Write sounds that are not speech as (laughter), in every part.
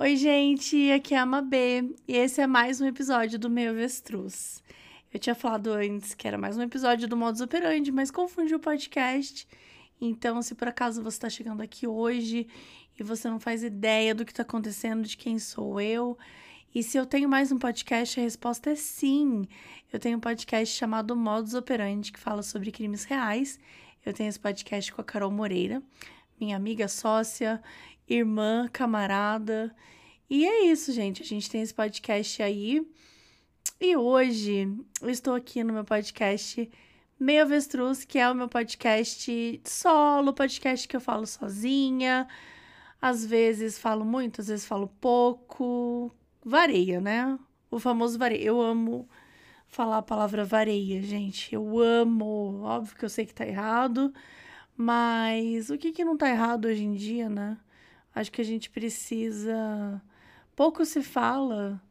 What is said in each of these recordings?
Oi, gente, aqui é a Mabê e esse é mais um episódio do Meu Avestruz. Eu tinha falado antes que era mais um episódio do Modus Operandi, mas confundi o podcast. Então, se por acaso você está chegando aqui hoje e você não faz ideia do que está acontecendo, de quem sou eu, e se eu tenho mais um podcast, a resposta é sim. Eu tenho um podcast chamado Modus Operandi, que fala sobre crimes reais. Eu tenho esse podcast com a Carol Moreira, minha amiga sócia, irmã, camarada. E é isso, gente. A gente tem esse podcast aí. E hoje eu estou aqui no meu podcast Meio Avestruz, que é o meu podcast solo, podcast que eu falo sozinha. Às vezes falo muito, às vezes falo pouco. Vareia, né? O famoso vareia. Eu amo falar a palavra vareia, gente. Eu amo. Óbvio que eu sei que tá errado, mas o que que não tá errado hoje em dia, né? Acho que a gente precisa. Pouco se fala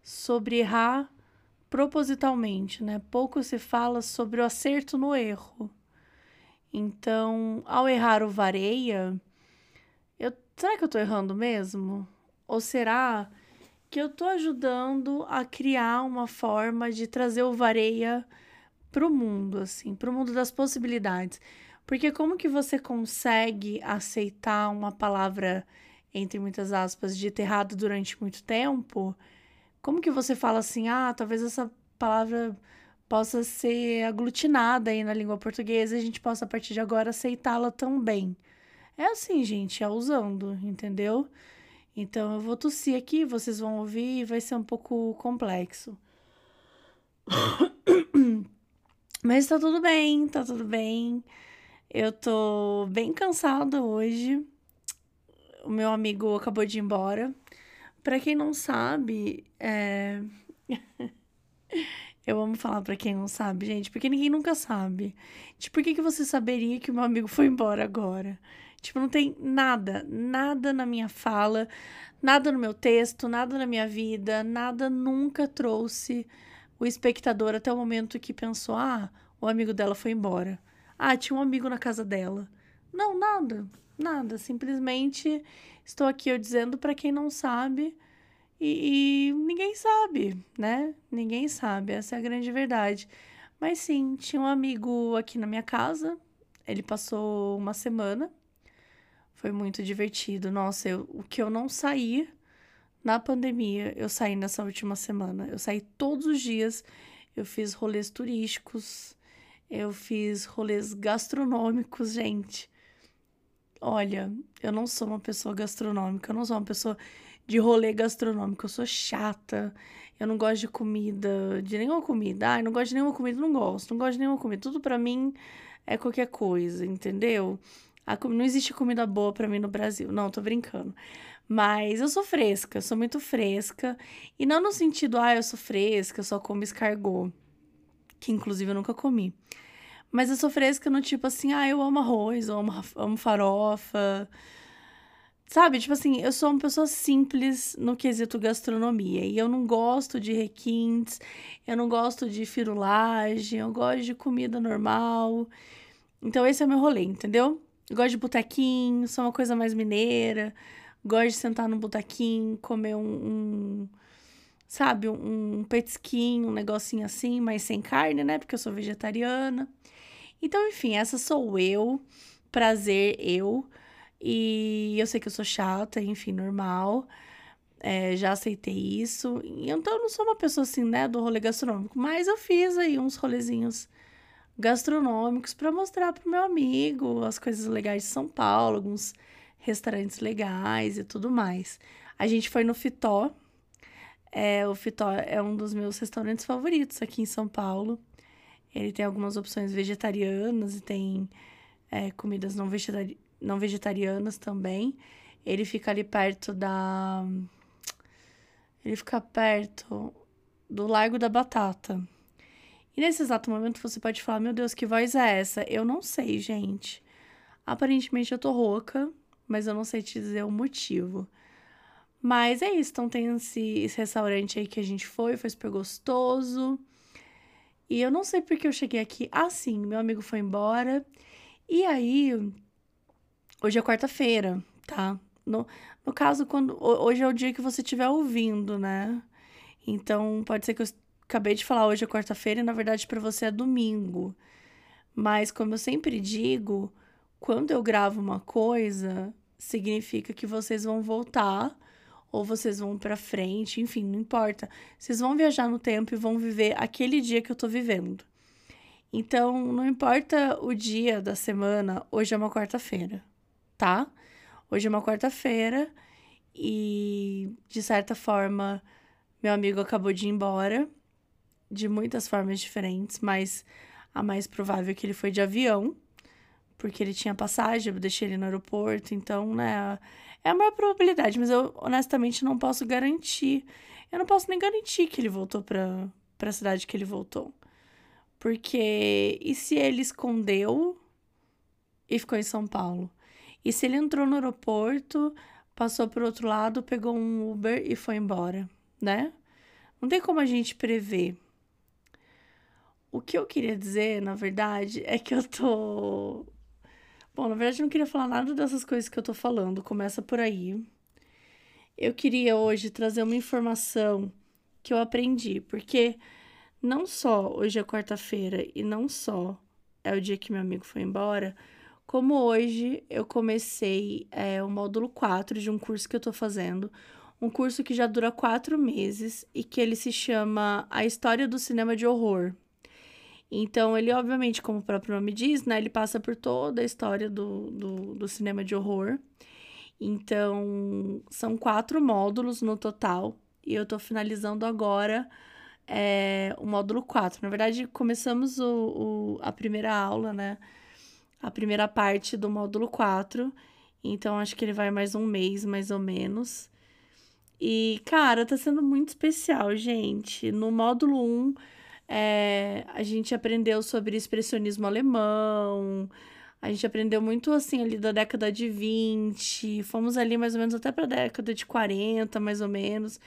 sobre errar propositalmente, né? Pouco se fala sobre o acerto no erro. Então, ao errar o vareia, eu, será que eu tô errando mesmo? Ou será que eu tô ajudando a criar uma forma de trazer o vareia pro mundo, assim, pro mundo das possibilidades? Porque como que você consegue aceitar uma palavra, entre muitas aspas, dita errado durante muito tempo? Como que você fala assim, ah, talvez essa palavra possa ser aglutinada aí na língua portuguesa e a gente possa, a partir de agora, aceitá-la também. É assim, gente, é usando, entendeu? Então eu vou tossir aqui, vocês vão ouvir e vai ser um pouco complexo. (coughs) Mas tá tudo bem, tá tudo bem. Eu tô bem cansada hoje. O meu amigo acabou de ir embora. Para quem não sabe, é... (laughs) eu amo falar para quem não sabe, gente, porque ninguém nunca sabe. Tipo, por que, que você saberia que o meu amigo foi embora agora? Tipo, não tem nada, nada na minha fala, nada no meu texto, nada na minha vida, nada nunca trouxe o espectador até o momento que pensou: ah, o amigo dela foi embora. Ah, tinha um amigo na casa dela. Não, nada, nada. Simplesmente estou aqui eu dizendo para quem não sabe e, e, ninguém sabe, né? Ninguém sabe, essa é a grande verdade. Mas sim, tinha um amigo aqui na minha casa. Ele passou uma semana. Foi muito divertido. Nossa, eu, o que eu não saí na pandemia, eu saí nessa última semana. Eu saí todos os dias. Eu fiz rolês turísticos. Eu fiz rolês gastronômicos, gente. Olha, eu não sou uma pessoa gastronômica, eu não sou uma pessoa de rolê gastronômico, eu sou chata. Eu não gosto de comida, de nenhuma comida. Ai, não gosto de nenhuma comida, não gosto. Não gosto de nenhuma comida. Tudo para mim é qualquer coisa, entendeu? A, não existe comida boa para mim no Brasil. Não, tô brincando. Mas eu sou fresca, sou muito fresca. E não no sentido, ah, eu sou fresca, eu só como escargot que inclusive eu nunca comi. Mas eu sou fresca no tipo assim, ah, eu amo arroz, eu amo, amo farofa. Sabe, tipo assim, eu sou uma pessoa simples no quesito gastronomia. E eu não gosto de requintes, eu não gosto de firulagem, eu gosto de comida normal. Então esse é o meu rolê, entendeu? Eu gosto de botequim, sou uma coisa mais mineira. Gosto de sentar no botequim, comer um, um sabe, um, petisquinho, um negocinho assim, mas sem carne, né? Porque eu sou vegetariana. Então, enfim, essa sou eu. Prazer, eu. E eu sei que eu sou chata, enfim, normal. É, já aceitei isso. Então, eu não sou uma pessoa assim, né, do rolê gastronômico. Mas eu fiz aí uns rolezinhos gastronômicos para mostrar pro meu amigo as coisas legais de São Paulo, alguns restaurantes legais e tudo mais. A gente foi no Fitó, é, o Fitó é um dos meus restaurantes favoritos aqui em São Paulo. Ele tem algumas opções vegetarianas e tem é, comidas não, vegetari não vegetarianas também. Ele fica ali perto da. Ele fica perto do Largo da Batata. E nesse exato momento você pode falar: Meu Deus, que voz é essa? Eu não sei, gente. Aparentemente eu tô rouca, mas eu não sei te dizer o motivo. Mas é isso, então tem esse, esse restaurante aí que a gente foi, foi super gostoso. E eu não sei porque eu cheguei aqui assim, meu amigo foi embora. E aí, hoje é quarta-feira, tá? No, No caso, quando hoje é o dia que você estiver ouvindo, né? Então, pode ser que eu acabei de falar hoje é quarta-feira e na verdade para você é domingo. Mas como eu sempre digo, quando eu gravo uma coisa, significa que vocês vão voltar ou vocês vão para frente, enfim, não importa. Vocês vão viajar no tempo e vão viver aquele dia que eu tô vivendo. Então, não importa o dia da semana, hoje é uma quarta-feira, tá? Hoje é uma quarta-feira e, de certa forma, meu amigo acabou de ir embora, de muitas formas diferentes, mas a mais provável é que ele foi de avião, porque ele tinha passagem, eu deixei ele no aeroporto, então, né, é a maior probabilidade, mas eu honestamente não posso garantir. Eu não posso nem garantir que ele voltou para a cidade que ele voltou. Porque e se ele escondeu e ficou em São Paulo? E se ele entrou no aeroporto, passou por outro lado, pegou um Uber e foi embora, né? Não tem como a gente prever. O que eu queria dizer, na verdade, é que eu tô. Bom, na verdade, eu não queria falar nada dessas coisas que eu tô falando. Começa por aí. Eu queria hoje trazer uma informação que eu aprendi, porque não só hoje é quarta-feira e não só é o dia que meu amigo foi embora, como hoje eu comecei é, o módulo 4 de um curso que eu tô fazendo, um curso que já dura quatro meses e que ele se chama A História do Cinema de Horror. Então, ele, obviamente, como o próprio nome diz, né, ele passa por toda a história do, do, do cinema de horror. Então, são quatro módulos no total, e eu tô finalizando agora é, o módulo 4. Na verdade, começamos o, o, a primeira aula, né? A primeira parte do módulo 4. Então, acho que ele vai mais um mês, mais ou menos. E, cara, tá sendo muito especial, gente. No módulo 1, é, a gente aprendeu sobre expressionismo alemão. A gente aprendeu muito assim ali da década de 20. Fomos ali mais ou menos até pra década de 40, mais ou menos.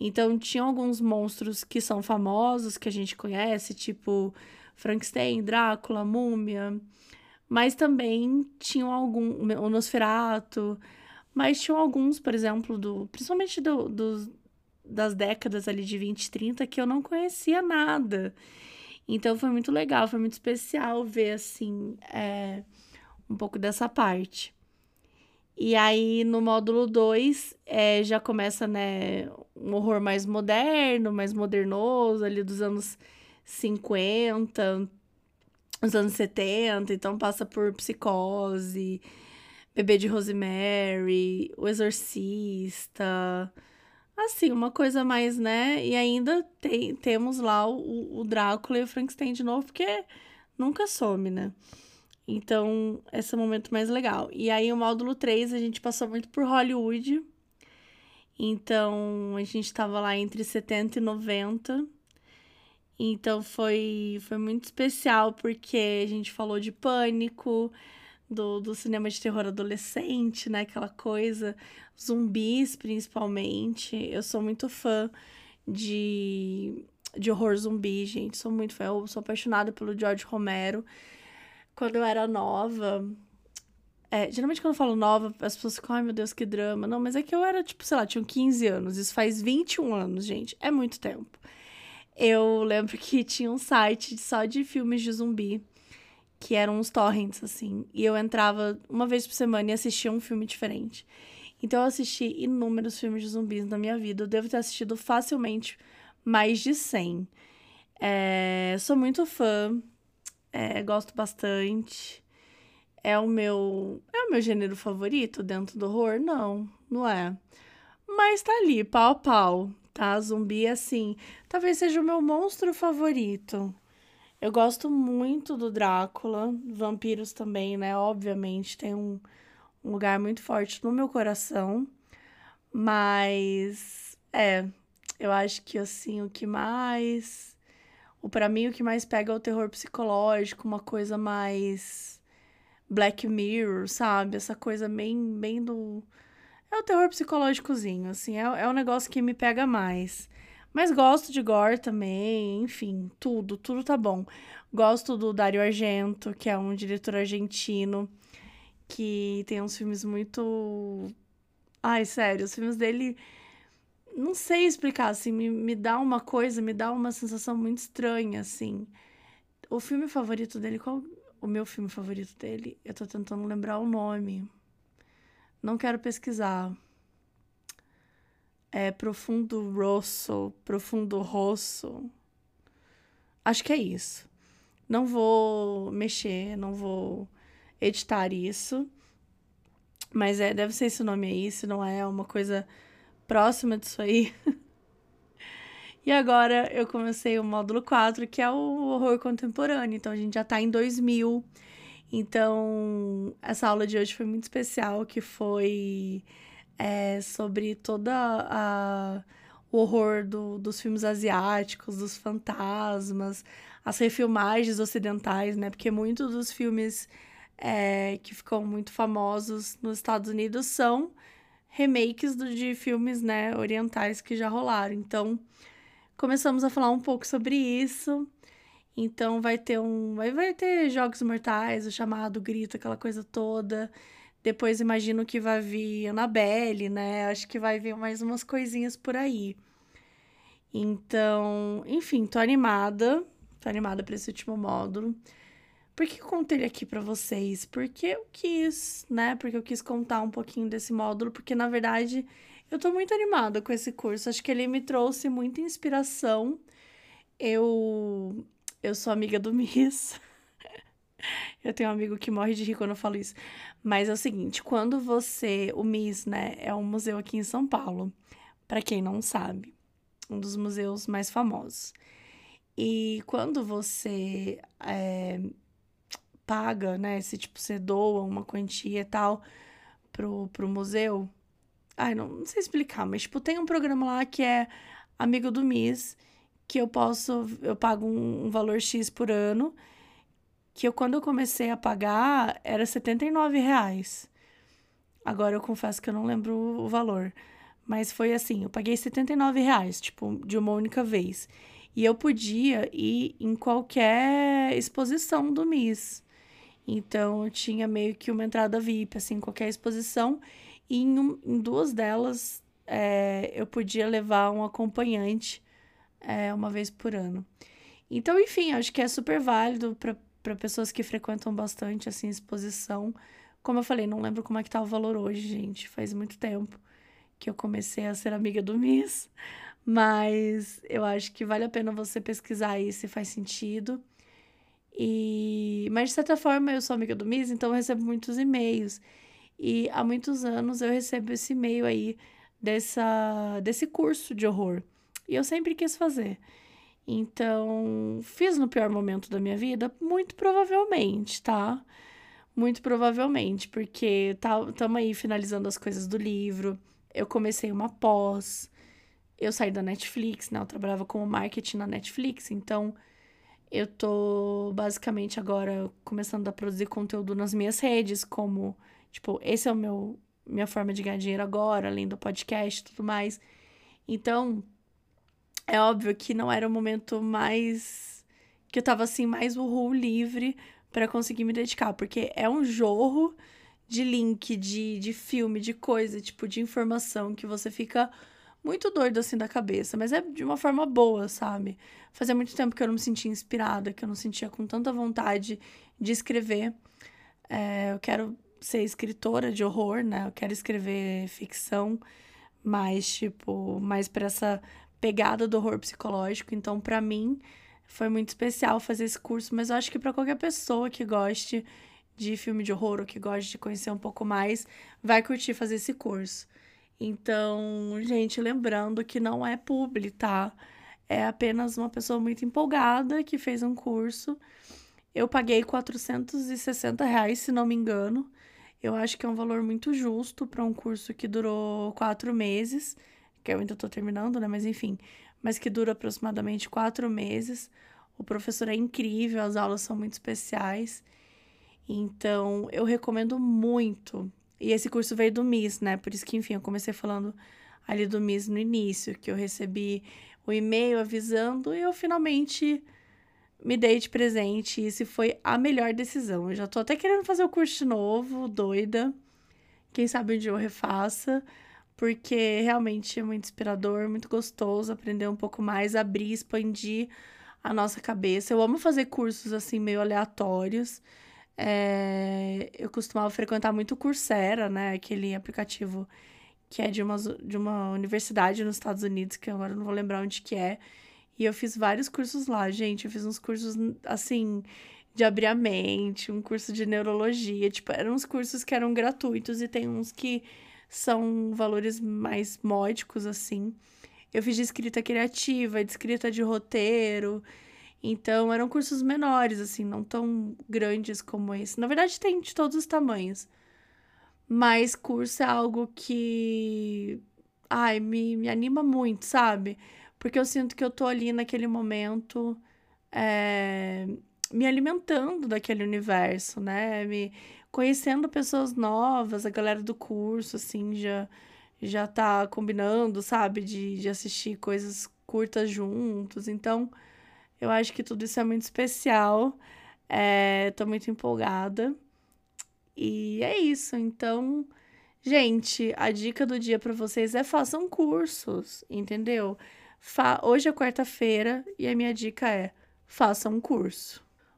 Então, tinha alguns monstros que são famosos, que a gente conhece, tipo Frankenstein, Drácula, Múmia. Mas também tinham algum. O Nosferatu. Mas tinham alguns, por exemplo, do, principalmente do, dos, das décadas ali de 20, 30, que eu não conhecia nada. Então foi muito legal, foi muito especial ver, assim, é, um pouco dessa parte. E aí, no módulo 2, é, já começa, né, um horror mais moderno, mais modernoso, ali dos anos 50, os anos 70. Então, passa por Psicose, Bebê de Rosemary, O Exorcista. Assim, uma coisa mais, né? E ainda tem, temos lá o, o Drácula e o Frankenstein de novo, porque nunca some, né? Então, esse é o momento mais legal. E aí, o módulo 3, a gente passou muito por Hollywood. Então, a gente tava lá entre 70 e 90. Então, foi, foi muito especial, porque a gente falou de pânico, do, do cinema de terror adolescente, né? Aquela coisa, zumbis principalmente. Eu sou muito fã de, de horror zumbi, gente. Sou muito fã. Eu sou apaixonada pelo George Romero quando eu era nova. É, geralmente quando eu falo nova, as pessoas ficam, ai meu Deus, que drama. Não, mas é que eu era, tipo, sei lá, tinha 15 anos. Isso faz 21 anos, gente. É muito tempo. Eu lembro que tinha um site só de filmes de zumbi, que eram uns torrents, assim. E eu entrava uma vez por semana e assistia um filme diferente. Então eu assisti inúmeros filmes de zumbis na minha vida. Eu devo ter assistido facilmente mais de 100. É, sou muito fã é, gosto bastante. É o meu. É o meu gênero favorito dentro do horror? Não, não é. Mas tá ali, pau a pau, tá? Zumbi, assim. Talvez seja o meu monstro favorito. Eu gosto muito do Drácula. Vampiros também, né? Obviamente, tem um, um lugar muito forte no meu coração. Mas. É. Eu acho que, assim, o que mais o para mim o que mais pega é o terror psicológico, uma coisa mais Black Mirror, sabe? Essa coisa bem, bem do é o terror psicológicozinho, assim, é, é um negócio que me pega mais. Mas gosto de gore também, enfim, tudo, tudo tá bom. Gosto do Dario Argento, que é um diretor argentino que tem uns filmes muito Ai, sério, os filmes dele. Não sei explicar, assim, me, me dá uma coisa, me dá uma sensação muito estranha, assim. O filme favorito dele, qual o meu filme favorito dele? Eu tô tentando lembrar o nome. Não quero pesquisar. É Profundo Rosso, Profundo Rosso. Acho que é isso. Não vou mexer, não vou editar isso. Mas é, deve ser esse nome aí, se não é uma coisa próxima disso aí. (laughs) e agora eu comecei o módulo 4, que é o horror contemporâneo. Então a gente já tá em 2000. Então, essa aula de hoje foi muito especial, que foi é, sobre toda a o horror do, dos filmes asiáticos, dos fantasmas, as refilmagens ocidentais, né? Porque muitos dos filmes é, que ficam muito famosos nos Estados Unidos são remakes do, de filmes né, orientais que já rolaram. Então, começamos a falar um pouco sobre isso. Então vai ter um. Vai, vai ter Jogos Mortais, o chamado grito, aquela coisa toda. Depois imagino que vai vir Annabelle, né? Acho que vai vir mais umas coisinhas por aí. Então, enfim, tô animada. Tô animada para esse último módulo. Por que contei ele aqui para vocês? Porque eu quis, né? Porque eu quis contar um pouquinho desse módulo, porque na verdade eu tô muito animada com esse curso. Acho que ele me trouxe muita inspiração. Eu eu sou amiga do Miss. (laughs) (laughs) eu tenho um amigo que morre de rir quando eu falo isso. Mas é o seguinte, quando você, o Miss, né, é um museu aqui em São Paulo, para quem não sabe, um dos museus mais famosos. E quando você é, paga, né? Se, tipo, você doa uma quantia e tal pro, pro museu. Ai, não, não sei explicar, mas, tipo, tem um programa lá que é Amigo do Miss, que eu posso, eu pago um, um valor X por ano, que eu, quando eu comecei a pagar, era 79 reais. Agora eu confesso que eu não lembro o valor. Mas foi assim, eu paguei 79 reais, tipo, de uma única vez. E eu podia ir em qualquer exposição do Miss. Então, eu tinha meio que uma entrada VIP, assim, qualquer exposição. E em, um, em duas delas, é, eu podia levar um acompanhante é, uma vez por ano. Então, enfim, acho que é super válido para pessoas que frequentam bastante, assim, exposição. Como eu falei, não lembro como é que tá o valor hoje, gente. Faz muito tempo que eu comecei a ser amiga do Miss. Mas eu acho que vale a pena você pesquisar aí se faz sentido. E, mas de certa forma eu sou amiga do Miss, então eu recebo muitos e-mails. E há muitos anos eu recebo esse e-mail aí dessa, desse curso de horror. E eu sempre quis fazer. Então, fiz no pior momento da minha vida? Muito provavelmente, tá? Muito provavelmente, porque estamos tá, aí finalizando as coisas do livro. Eu comecei uma pós. Eu saí da Netflix, né? Eu trabalhava como marketing na Netflix, então eu tô basicamente agora começando a produzir conteúdo nas minhas redes, como, tipo, esse é o meu minha forma de ganhar dinheiro agora, além do podcast e tudo mais. Então, é óbvio que não era o momento mais que eu tava assim mais uhul livre para conseguir me dedicar, porque é um jorro de link, de, de filme, de coisa, tipo, de informação que você fica muito doido assim da cabeça, mas é de uma forma boa, sabe? Fazia muito tempo que eu não me sentia inspirada, que eu não sentia com tanta vontade de escrever. É, eu quero ser escritora de horror, né? Eu quero escrever ficção, mais tipo, mais para essa pegada do horror psicológico. Então, para mim, foi muito especial fazer esse curso, mas eu acho que para qualquer pessoa que goste de filme de horror ou que goste de conhecer um pouco mais, vai curtir fazer esse curso. Então, gente, lembrando que não é publi, tá? É apenas uma pessoa muito empolgada que fez um curso. Eu paguei 460 reais, se não me engano. Eu acho que é um valor muito justo para um curso que durou quatro meses, que eu ainda estou terminando, né? Mas enfim, mas que dura aproximadamente quatro meses. O professor é incrível, as aulas são muito especiais. Então, eu recomendo muito e esse curso veio do MIS, né? Por isso que, enfim, eu comecei falando ali do MIS no início, que eu recebi o e-mail avisando e eu finalmente me dei de presente. E isso foi a melhor decisão. Eu já tô até querendo fazer o curso de novo, doida. Quem sabe um eu refaça. Porque realmente é muito inspirador, muito gostoso aprender um pouco mais, abrir, expandir a nossa cabeça. Eu amo fazer cursos assim meio aleatórios. É, eu costumava frequentar muito o Coursera, né? Aquele aplicativo que é de uma, de uma universidade nos Estados Unidos, que agora não vou lembrar onde que é. E eu fiz vários cursos lá, gente. Eu fiz uns cursos, assim, de abrir a mente, um curso de neurologia. Tipo, eram uns cursos que eram gratuitos e tem uns que são valores mais módicos, assim. Eu fiz de escrita criativa, de escrita de roteiro. Então, eram cursos menores, assim, não tão grandes como esse. Na verdade, tem de todos os tamanhos. Mas curso é algo que. Ai, me, me anima muito, sabe? Porque eu sinto que eu tô ali naquele momento. É, me alimentando daquele universo, né? Me conhecendo pessoas novas, a galera do curso, assim, já, já tá combinando, sabe? De, de assistir coisas curtas juntos. Então, eu acho que tudo isso é muito especial. É, tô muito empolgada. E é isso. Então, gente, a dica do dia para vocês é façam cursos, entendeu? Fa Hoje é quarta-feira e a minha dica é: façam um curso.